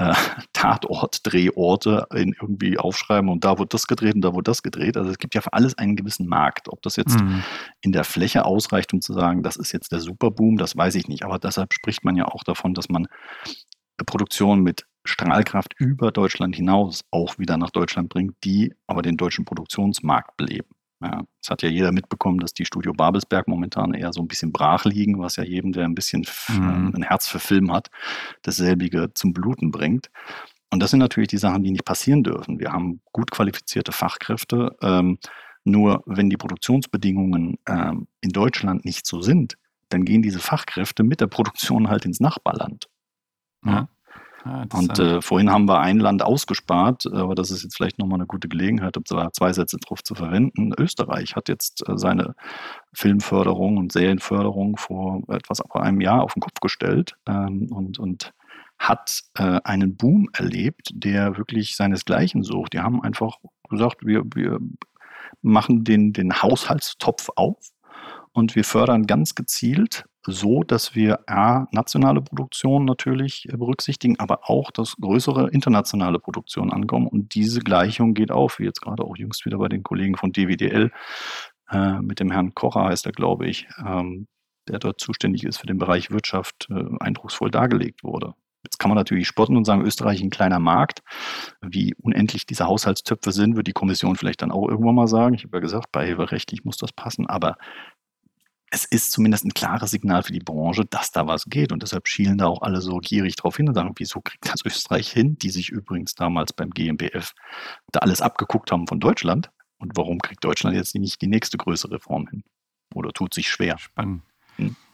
äh, Tatort, Drehorte in irgendwie aufschreiben und da wird das gedreht und da wird das gedreht. Also es gibt ja für alles einen gewissen Markt. Ob das jetzt mhm. in der Fläche ausreicht, um zu sagen, das ist jetzt der Superboom, das weiß ich nicht. Aber deshalb spricht man ja auch davon, dass man Produktion mit Strahlkraft über Deutschland hinaus auch wieder nach Deutschland bringt, die aber den deutschen Produktionsmarkt beleben. Ja, es hat ja jeder mitbekommen, dass die Studio Babelsberg momentan eher so ein bisschen brach liegen, was ja jedem, der ein bisschen mhm. ein Herz für Film hat, dasselbige zum Bluten bringt. Und das sind natürlich die Sachen, die nicht passieren dürfen. Wir haben gut qualifizierte Fachkräfte. Ähm, nur wenn die Produktionsbedingungen ähm, in Deutschland nicht so sind, dann gehen diese Fachkräfte mit der Produktion halt ins Nachbarland. Ja. Ah, und äh, vorhin haben wir ein Land ausgespart, aber das ist jetzt vielleicht nochmal eine gute Gelegenheit, um zwei Sätze drauf zu verwenden. Österreich hat jetzt äh, seine Filmförderung und Serienförderung vor etwas über einem Jahr auf den Kopf gestellt ähm, und, und hat äh, einen Boom erlebt, der wirklich seinesgleichen sucht. Die haben einfach gesagt, wir, wir machen den, den Haushaltstopf auf und wir fördern ganz gezielt so, dass wir A, nationale Produktion natürlich äh, berücksichtigen, aber auch, dass größere internationale Produktionen ankommen. Und diese Gleichung geht auf, wie jetzt gerade auch jüngst wieder bei den Kollegen von DWDL, äh, mit dem Herrn Kocher heißt er, glaube ich, ähm, der dort zuständig ist für den Bereich Wirtschaft, äh, eindrucksvoll dargelegt wurde. Jetzt kann man natürlich spotten und sagen, Österreich ein kleiner Markt. Wie unendlich diese Haushaltstöpfe sind, wird die Kommission vielleicht dann auch irgendwann mal sagen. Ich habe ja gesagt, beihilferechtlich muss das passen. Aber es ist zumindest ein klares Signal für die Branche, dass da was geht. Und deshalb schielen da auch alle so gierig drauf hin und sagen, wieso kriegt das Österreich hin, die sich übrigens damals beim GmbF da alles abgeguckt haben von Deutschland. Und warum kriegt Deutschland jetzt nicht die nächste größere Reform hin? Oder tut sich schwer? Spannend.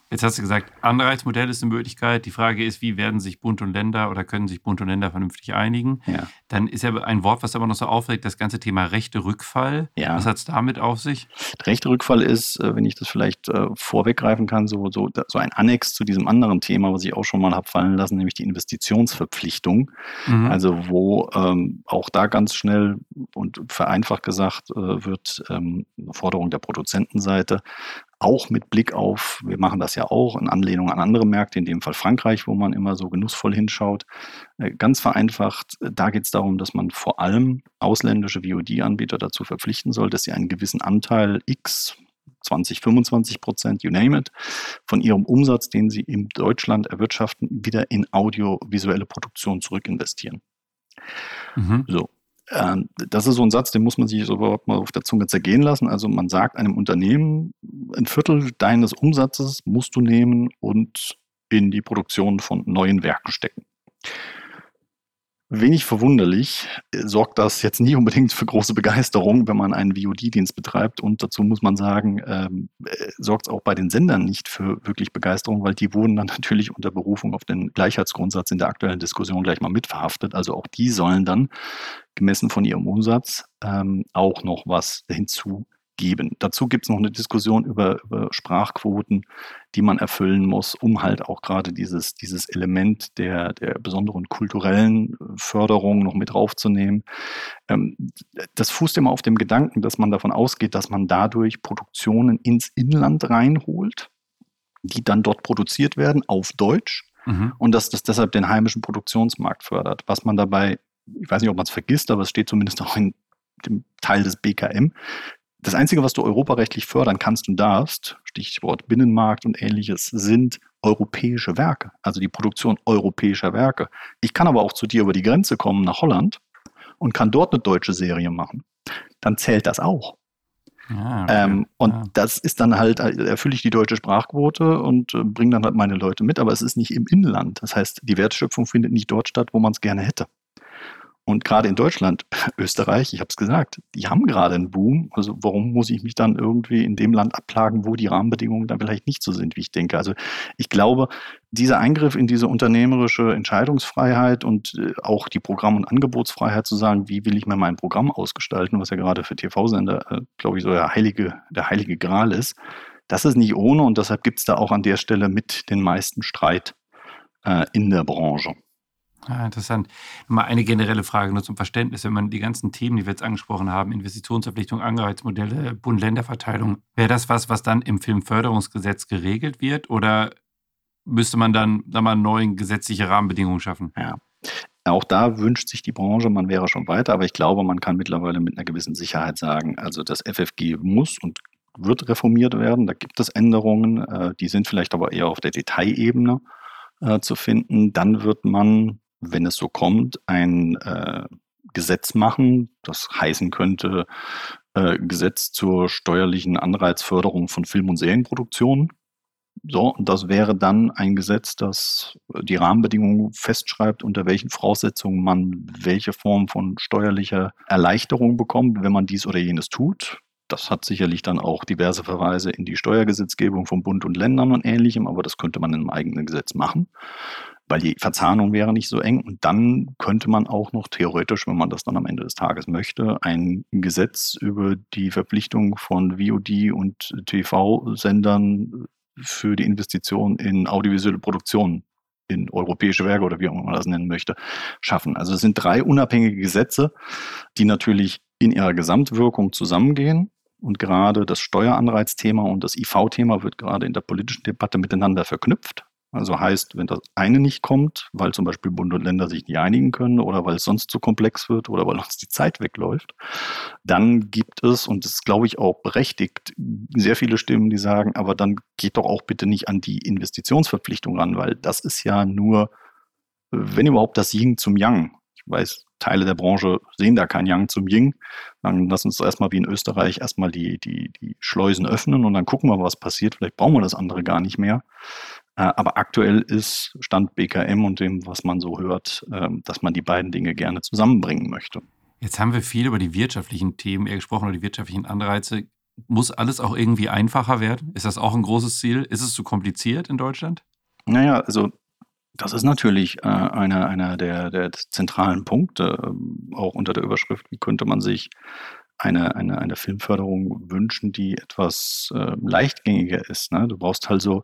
Jetzt hast du gesagt, Anreizmodell ist eine Möglichkeit. Die Frage ist, wie werden sich Bund und Länder oder können sich Bund und Länder vernünftig einigen? Ja. Dann ist ja ein Wort, was aber noch so aufregt, das ganze Thema rechte Rückfall. Ja. Was hat es damit auf sich? Rechte Rückfall ist, äh, wenn ich das vielleicht äh, vorweggreifen kann, so, so, so ein Annex zu diesem anderen Thema, was ich auch schon mal habe fallen lassen, nämlich die Investitionsverpflichtung. Mhm. Also wo ähm, auch da ganz schnell und vereinfacht gesagt äh, wird, ähm, Forderung der Produzentenseite, auch mit Blick auf, wir machen das ja auch in Anlehnung an andere Märkte, in dem Fall Frankreich, wo man immer so genussvoll hinschaut. Äh, ganz vereinfacht, äh, da geht es darum, dass man vor allem ausländische VOD-Anbieter dazu verpflichten soll, dass sie einen gewissen Anteil X, 20, 25 Prozent, you name it, von ihrem Umsatz, den sie in Deutschland erwirtschaften, wieder in audiovisuelle Produktion zurückinvestieren. Mhm. So, das ist so ein Satz, den muss man sich überhaupt mal auf der Zunge zergehen lassen. Also man sagt einem Unternehmen, ein Viertel deines Umsatzes musst du nehmen und in die Produktion von neuen Werken stecken. Wenig verwunderlich äh, sorgt das jetzt nicht unbedingt für große Begeisterung, wenn man einen VOD-Dienst betreibt. Und dazu muss man sagen, ähm, äh, sorgt es auch bei den Sendern nicht für wirklich Begeisterung, weil die wurden dann *laughs* natürlich unter Berufung auf den Gleichheitsgrundsatz in der aktuellen Diskussion gleich mal mitverhaftet. Also auch die sollen dann gemessen von ihrem Umsatz ähm, auch noch was hinzu geben. Dazu gibt es noch eine Diskussion über, über, Sprachquoten, die man erfüllen muss, um halt auch gerade dieses, dieses Element der, der besonderen kulturellen Förderung noch mit draufzunehmen. Ähm, das fußt immer auf dem Gedanken, dass man davon ausgeht, dass man dadurch Produktionen ins Inland reinholt, die dann dort produziert werden auf Deutsch. Mhm. Und dass das deshalb den heimischen Produktionsmarkt fördert. Was man dabei, ich weiß nicht, ob man es vergisst, aber es steht zumindest auch in dem Teil des BKM, das Einzige, was du europarechtlich fördern kannst und darfst, Stichwort Binnenmarkt und ähnliches, sind europäische Werke, also die Produktion europäischer Werke. Ich kann aber auch zu dir über die Grenze kommen nach Holland und kann dort eine deutsche Serie machen. Dann zählt das auch. Ah, okay. ähm, und ja. das ist dann halt, erfülle ich die deutsche Sprachquote und äh, bringe dann halt meine Leute mit, aber es ist nicht im Inland. Das heißt, die Wertschöpfung findet nicht dort statt, wo man es gerne hätte. Und gerade in Deutschland, *laughs* Österreich, ich habe es gesagt, die haben gerade einen Boom. Also warum muss ich mich dann irgendwie in dem Land abplagen, wo die Rahmenbedingungen dann vielleicht nicht so sind, wie ich denke? Also ich glaube, dieser Eingriff in diese unternehmerische Entscheidungsfreiheit und äh, auch die Programm- und Angebotsfreiheit zu sagen, wie will ich mir mein Programm ausgestalten, was ja gerade für TV-Sender, äh, glaube ich, so der heilige, der heilige Gral ist, das ist nicht ohne und deshalb gibt es da auch an der Stelle mit den meisten Streit äh, in der Branche. Ah, interessant. Mal eine generelle Frage nur zum Verständnis. Wenn man die ganzen Themen, die wir jetzt angesprochen haben, Investitionsverpflichtung, Anreizmodelle, Bund-Länder-Verteilung, wäre das was, was dann im Filmförderungsgesetz geregelt wird oder müsste man dann da mal neue gesetzliche Rahmenbedingungen schaffen? Ja. Auch da wünscht sich die Branche, man wäre schon weiter, aber ich glaube, man kann mittlerweile mit einer gewissen Sicherheit sagen, also das FFG muss und wird reformiert werden. Da gibt es Änderungen, äh, die sind vielleicht aber eher auf der Detailebene äh, zu finden. Dann wird man wenn es so kommt, ein äh, Gesetz machen, das heißen könnte äh, Gesetz zur steuerlichen Anreizförderung von Film- und Serienproduktionen. So, das wäre dann ein Gesetz, das die Rahmenbedingungen festschreibt, unter welchen Voraussetzungen man welche Form von steuerlicher Erleichterung bekommt, wenn man dies oder jenes tut. Das hat sicherlich dann auch diverse Verweise in die Steuergesetzgebung von Bund und Ländern und ähnlichem, aber das könnte man in einem eigenen Gesetz machen weil die Verzahnung wäre nicht so eng. Und dann könnte man auch noch theoretisch, wenn man das dann am Ende des Tages möchte, ein Gesetz über die Verpflichtung von VOD und TV-Sendern für die Investition in audiovisuelle Produktionen in europäische Werke oder wie auch immer man das nennen möchte, schaffen. Also es sind drei unabhängige Gesetze, die natürlich in ihrer Gesamtwirkung zusammengehen. Und gerade das Steueranreizthema und das IV-Thema wird gerade in der politischen Debatte miteinander verknüpft. Also heißt, wenn das eine nicht kommt, weil zum Beispiel Bund und Länder sich nicht einigen können oder weil es sonst zu komplex wird oder weil *laughs* uns die Zeit wegläuft, dann gibt es, und das ist, glaube ich, auch berechtigt, sehr viele Stimmen, die sagen, aber dann geht doch auch bitte nicht an die Investitionsverpflichtung ran, weil das ist ja nur, wenn überhaupt, das Yin zum Yang. Ich weiß, Teile der Branche sehen da kein Yang zum Ying. Dann lass uns erstmal wie in Österreich erstmal die, die, die Schleusen öffnen und dann gucken wir, was passiert. Vielleicht brauchen wir das andere gar nicht mehr. Äh, aber aktuell ist Stand BKM und dem, was man so hört, ähm, dass man die beiden Dinge gerne zusammenbringen möchte. Jetzt haben wir viel über die wirtschaftlichen Themen gesprochen oder die wirtschaftlichen Anreize. Muss alles auch irgendwie einfacher werden? Ist das auch ein großes Ziel? Ist es zu kompliziert in Deutschland? Naja, also das ist natürlich äh, einer, einer der, der zentralen Punkte, äh, auch unter der Überschrift, wie könnte man sich eine, eine, eine Filmförderung wünschen, die etwas äh, leichtgängiger ist. Ne? Du brauchst halt so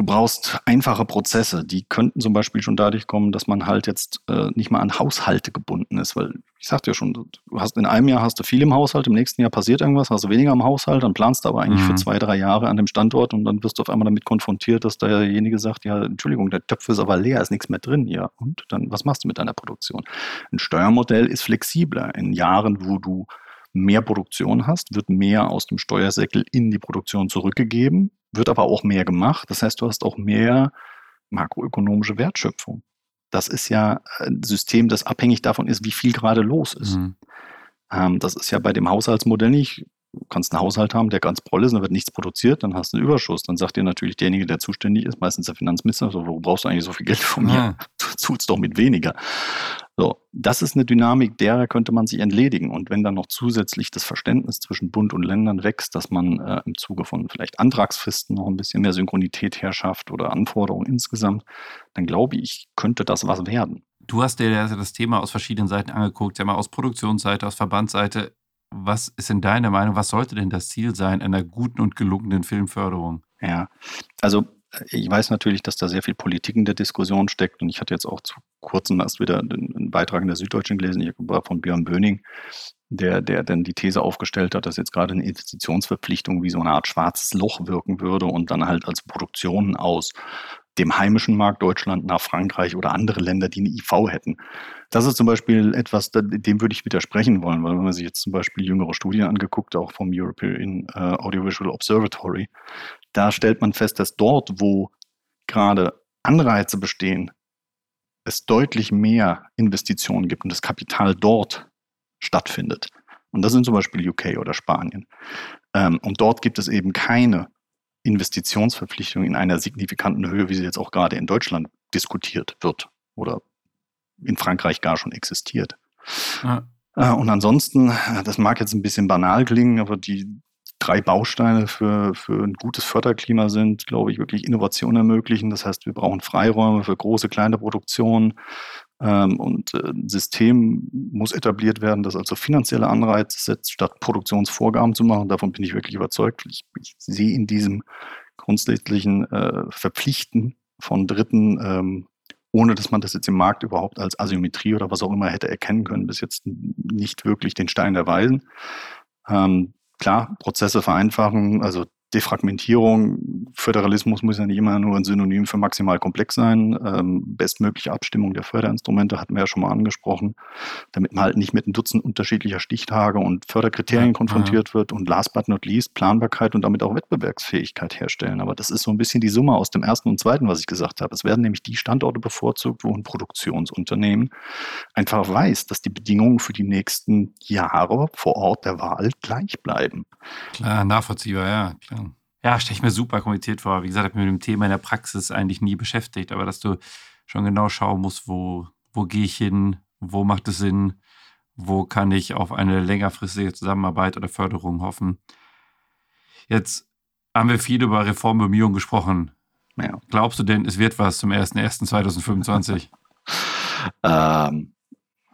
Du brauchst einfache Prozesse. Die könnten zum Beispiel schon dadurch kommen, dass man halt jetzt äh, nicht mal an Haushalte gebunden ist. Weil ich sagte ja schon, du hast in einem Jahr hast du viel im Haushalt, im nächsten Jahr passiert irgendwas, hast du weniger im Haushalt, dann planst du aber eigentlich mhm. für zwei, drei Jahre an dem Standort und dann wirst du auf einmal damit konfrontiert, dass derjenige sagt, ja, Entschuldigung, der Töpf ist aber leer, ist nichts mehr drin. Ja, und dann, was machst du mit deiner Produktion? Ein Steuermodell ist flexibler. In Jahren, wo du mehr Produktion hast, wird mehr aus dem Steuersäckel in die Produktion zurückgegeben wird aber auch mehr gemacht. Das heißt, du hast auch mehr makroökonomische Wertschöpfung. Das ist ja ein System, das abhängig davon ist, wie viel gerade los ist. Mhm. Ähm, das ist ja bei dem Haushaltsmodell nicht. Du kannst einen Haushalt haben, der ganz proll ist, dann wird nichts produziert, dann hast du einen Überschuss. Dann sagt dir natürlich derjenige, der zuständig ist, meistens der Finanzminister, so, wo brauchst du eigentlich so viel Geld von mir? *laughs* Ja. Du zahlst doch mit weniger. So, das ist eine Dynamik, derer könnte man sich entledigen. Und wenn dann noch zusätzlich das Verständnis zwischen Bund und Ländern wächst, dass man äh, im Zuge von vielleicht Antragsfristen noch ein bisschen mehr Synchronität herschafft oder Anforderungen insgesamt, dann glaube ich, könnte das was werden. Du hast dir das Thema aus verschiedenen Seiten angeguckt, ja mal aus Produktionsseite, aus Verbandsseite. Was ist in deiner Meinung, was sollte denn das Ziel sein einer guten und gelungenen Filmförderung? Ja, also ich weiß natürlich, dass da sehr viel Politik in der Diskussion steckt und ich hatte jetzt auch zu kurzem erst wieder einen Beitrag in der Süddeutschen gelesen, ich war von Björn Böning, der, der dann die These aufgestellt hat, dass jetzt gerade eine Investitionsverpflichtung wie so eine Art schwarzes Loch wirken würde und dann halt als Produktionen aus dem heimischen Markt Deutschland nach Frankreich oder andere Länder, die eine IV hätten. Das ist zum Beispiel etwas, dem würde ich widersprechen wollen, weil wenn man sich jetzt zum Beispiel jüngere Studien angeguckt, auch vom European uh, Audiovisual Observatory, da stellt man fest, dass dort, wo gerade Anreize bestehen, es deutlich mehr Investitionen gibt und das Kapital dort stattfindet. Und das sind zum Beispiel UK oder Spanien. Ähm, und dort gibt es eben keine Investitionsverpflichtung in einer signifikanten Höhe, wie sie jetzt auch gerade in Deutschland diskutiert wird oder in Frankreich gar schon existiert. Ja. Äh, und ansonsten, äh, das mag jetzt ein bisschen banal klingen, aber die drei Bausteine für, für ein gutes Förderklima sind, glaube ich, wirklich Innovation ermöglichen. Das heißt, wir brauchen Freiräume für große, kleine Produktionen. Ähm, und äh, ein System muss etabliert werden, das also finanzielle Anreize setzt, statt Produktionsvorgaben zu machen. Davon bin ich wirklich überzeugt. Ich, ich sehe in diesem grundsätzlichen äh, Verpflichten von Dritten, ähm, ohne dass man das jetzt im Markt überhaupt als Asymmetrie oder was auch immer hätte erkennen können, bis jetzt nicht wirklich den Stein der Weisen. Ähm, klar, Prozesse vereinfachen, also Defragmentierung, Föderalismus muss ja nicht immer nur ein Synonym für maximal komplex sein. Ähm, bestmögliche Abstimmung der Förderinstrumente hatten wir ja schon mal angesprochen, damit man halt nicht mit einem Dutzend unterschiedlicher Stichtage und Förderkriterien konfrontiert wird und last but not least Planbarkeit und damit auch Wettbewerbsfähigkeit herstellen. Aber das ist so ein bisschen die Summe aus dem ersten und zweiten, was ich gesagt habe. Es werden nämlich die Standorte bevorzugt, wo ein Produktionsunternehmen einfach weiß, dass die Bedingungen für die nächsten Jahre vor Ort der Wahl gleich bleiben. Klar, nachvollziehbar, ja, klar. Ja, stelle ich mir super kompliziert vor. Wie gesagt, ich habe mich mit dem Thema in der Praxis eigentlich nie beschäftigt, aber dass du schon genau schauen musst, wo, wo gehe ich hin, wo macht es Sinn, wo kann ich auf eine längerfristige Zusammenarbeit oder Förderung hoffen. Jetzt haben wir viel über Reformbemühungen gesprochen. Ja. Glaubst du denn, es wird was zum 01.01.2025? *laughs* ähm,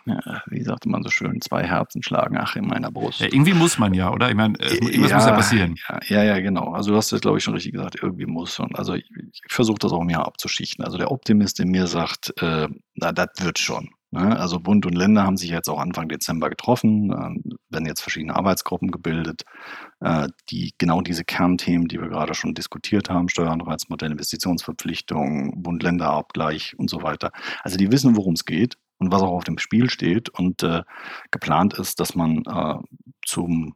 ja, wie sagte man so schön, zwei Herzen schlagen ach in meiner Brust. Ja, irgendwie muss man ja, oder? Ich meine, irgendwas ja, muss ja passieren. Ja, ja, genau. Also du hast das, glaube ich, schon richtig gesagt, irgendwie muss. Und also ich, ich versuche das auch mehr abzuschichten. Also der Optimist in mir sagt, äh, na, das wird schon. Ne? Also Bund und Länder haben sich jetzt auch Anfang Dezember getroffen, äh, werden jetzt verschiedene Arbeitsgruppen gebildet, äh, die genau diese Kernthemen, die wir gerade schon diskutiert haben, Steueranreizmodell, Investitionsverpflichtungen, Bund-Länder-Abgleich und so weiter. Also die wissen, worum es geht und was auch auf dem Spiel steht. Und äh, geplant ist, dass man äh, zum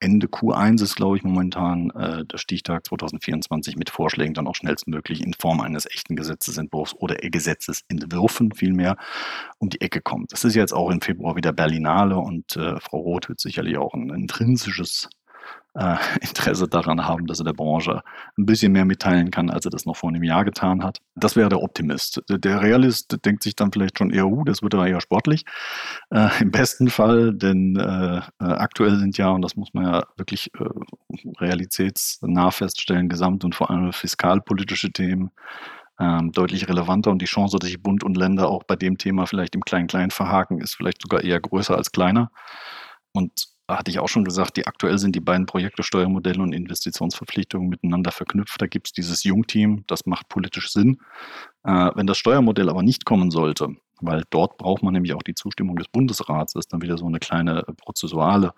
Ende Q1 ist, glaube ich, momentan äh, der Stichtag 2024 mit Vorschlägen dann auch schnellstmöglich in Form eines echten Gesetzesentwurfs oder Gesetzesentwürfen vielmehr um die Ecke kommt. Das ist jetzt auch im Februar wieder Berlinale und äh, Frau Roth wird sicherlich auch ein intrinsisches äh, *laughs* Interesse daran haben, dass er der Branche ein bisschen mehr mitteilen kann, als er das noch vor einem Jahr getan hat. Das wäre der Optimist. Der Realist denkt sich dann vielleicht schon eher, uh, das wird aber eher sportlich. Äh, Im besten Fall, denn äh, äh, aktuell sind ja, und das muss man ja wirklich äh, realitätsnah feststellen, gesamt- und vor allem fiskalpolitische Themen ähm, deutlich relevanter und die Chance, dass sich Bund und Länder auch bei dem Thema vielleicht im Klein-Klein verhaken, ist vielleicht sogar eher größer als kleiner. Und hatte ich auch schon gesagt, die aktuell sind die beiden Projekte Steuermodelle und Investitionsverpflichtungen miteinander verknüpft. Da gibt es dieses Jungteam, das macht politisch Sinn. Äh, wenn das Steuermodell aber nicht kommen sollte, weil dort braucht man nämlich auch die Zustimmung des Bundesrats, ist dann wieder so eine kleine prozessuale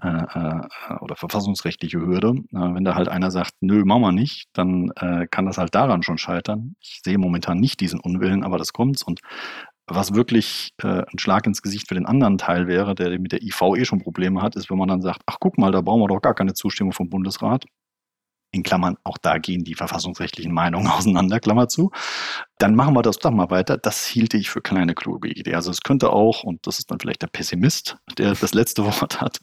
äh, äh, oder verfassungsrechtliche Hürde. Äh, wenn da halt einer sagt, nö, machen wir nicht, dann äh, kann das halt daran schon scheitern. Ich sehe momentan nicht diesen Unwillen, aber das kommt. Und was wirklich äh, ein Schlag ins Gesicht für den anderen Teil wäre, der mit der IV eh schon Probleme hat, ist, wenn man dann sagt, ach guck mal, da brauchen wir doch gar keine Zustimmung vom Bundesrat. In Klammern, auch da gehen die verfassungsrechtlichen Meinungen *laughs* auseinander, Klammer zu. Dann machen wir das doch mal weiter. Das hielte ich für kleine kluge Idee. Also es könnte auch, und das ist dann vielleicht der Pessimist, der das letzte *laughs* Wort hat,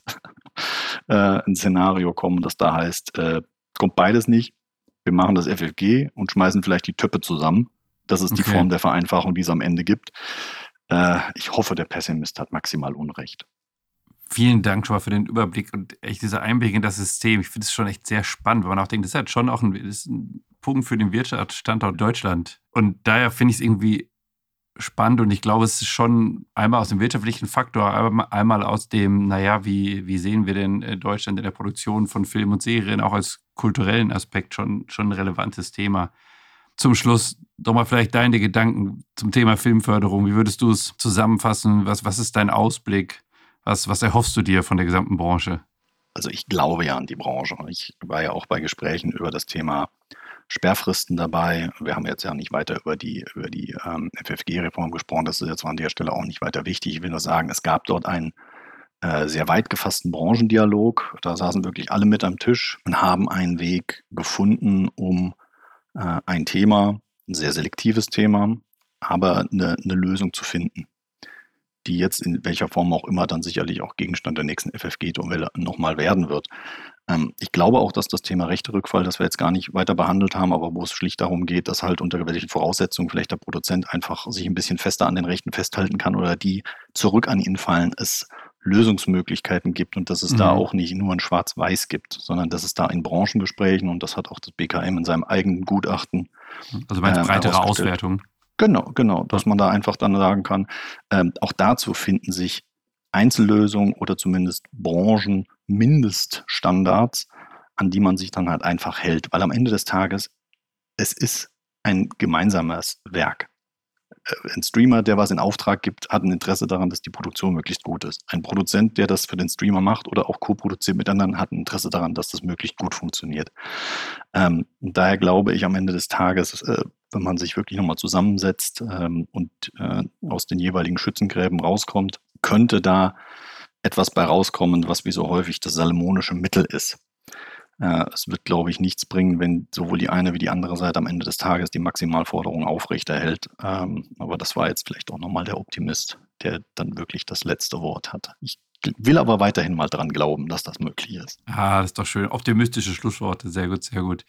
*laughs* äh, ein Szenario kommen, das da heißt, äh, kommt beides nicht. Wir machen das FFG und schmeißen vielleicht die Töpfe zusammen das ist okay. die Form der Vereinfachung, die es am Ende gibt. Äh, ich hoffe, der Pessimist hat maximal Unrecht. Vielen Dank schon mal für den Überblick und echt dieser Einblick in das System. Ich finde es schon echt sehr spannend, weil man auch denkt, das ist halt schon auch ein, ein Punkt für den Wirtschaftsstandort Deutschland. Und daher finde ich es irgendwie spannend und ich glaube, es ist schon einmal aus dem wirtschaftlichen Faktor, einmal aus dem, naja, wie, wie sehen wir denn äh, Deutschland in der Produktion von Film und Serien auch als kulturellen Aspekt schon, schon ein relevantes Thema zum Schluss doch mal vielleicht deine Gedanken zum Thema Filmförderung. Wie würdest du es zusammenfassen? Was, was ist dein Ausblick? Was, was erhoffst du dir von der gesamten Branche? Also ich glaube ja an die Branche. Ich war ja auch bei Gesprächen über das Thema Sperrfristen dabei. Wir haben jetzt ja nicht weiter über die, über die ähm, FFG-Reform gesprochen. Das ist jetzt an der Stelle auch nicht weiter wichtig. Ich will nur sagen, es gab dort einen äh, sehr weit gefassten Branchendialog. Da saßen wirklich alle mit am Tisch und haben einen Weg gefunden, um äh, ein Thema, ein sehr selektives Thema, aber eine, eine Lösung zu finden, die jetzt in welcher Form auch immer dann sicherlich auch Gegenstand der nächsten FFG-Novelle nochmal werden wird. Ähm, ich glaube auch, dass das Thema rechte Rückfall, das wir jetzt gar nicht weiter behandelt haben, aber wo es schlicht darum geht, dass halt unter welchen Voraussetzungen vielleicht der Produzent einfach sich ein bisschen fester an den Rechten festhalten kann oder die zurück an ihn fallen, es Lösungsmöglichkeiten gibt und dass es mhm. da auch nicht nur ein Schwarz-Weiß gibt, sondern dass es da in Branchengesprächen und das hat auch das BKM in seinem eigenen Gutachten. Also meinst ähm, breitere Auswertung? Genau, genau, dass man da einfach dann sagen kann, ähm, auch dazu finden sich Einzellösungen oder zumindest Branchenmindeststandards, an die man sich dann halt einfach hält, weil am Ende des Tages es ist ein gemeinsames Werk. Äh, ein Streamer, der was in Auftrag gibt, hat ein Interesse daran, dass die Produktion möglichst gut ist. Ein Produzent, der das für den Streamer macht oder auch co-produziert mit anderen, hat ein Interesse daran, dass das möglichst gut funktioniert. Ähm, daher glaube ich am Ende des Tages, äh, wenn man sich wirklich nochmal zusammensetzt ähm, und äh, aus den jeweiligen Schützengräben rauskommt, könnte da etwas bei rauskommen, was wie so häufig das salomonische Mittel ist. Äh, es wird, glaube ich, nichts bringen, wenn sowohl die eine wie die andere Seite am Ende des Tages die Maximalforderung aufrechterhält. Ähm, aber das war jetzt vielleicht auch nochmal der Optimist, der dann wirklich das letzte Wort hat. Ich will aber weiterhin mal dran glauben, dass das möglich ist. Ah, das ist doch schön. Optimistische Schlussworte. Sehr gut, sehr gut.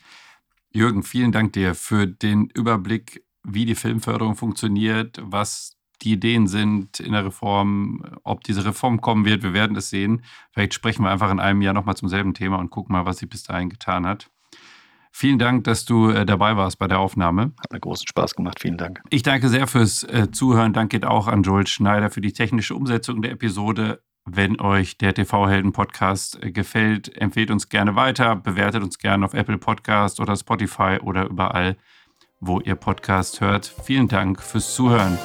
Jürgen, vielen Dank dir für den Überblick, wie die Filmförderung funktioniert, was die Ideen sind in der Reform, ob diese Reform kommen wird. Wir werden es sehen. Vielleicht sprechen wir einfach in einem Jahr nochmal zum selben Thema und gucken mal, was sie bis dahin getan hat. Vielen Dank, dass du äh, dabei warst bei der Aufnahme. Hat mir großen Spaß gemacht. Vielen Dank. Ich danke sehr fürs äh, Zuhören. Dank geht auch an Joel Schneider für die technische Umsetzung der Episode. Wenn euch der TV-Helden-Podcast äh, gefällt, empfehlt uns gerne weiter, bewertet uns gerne auf Apple Podcast oder Spotify oder überall, wo ihr Podcast hört. Vielen Dank fürs Zuhören.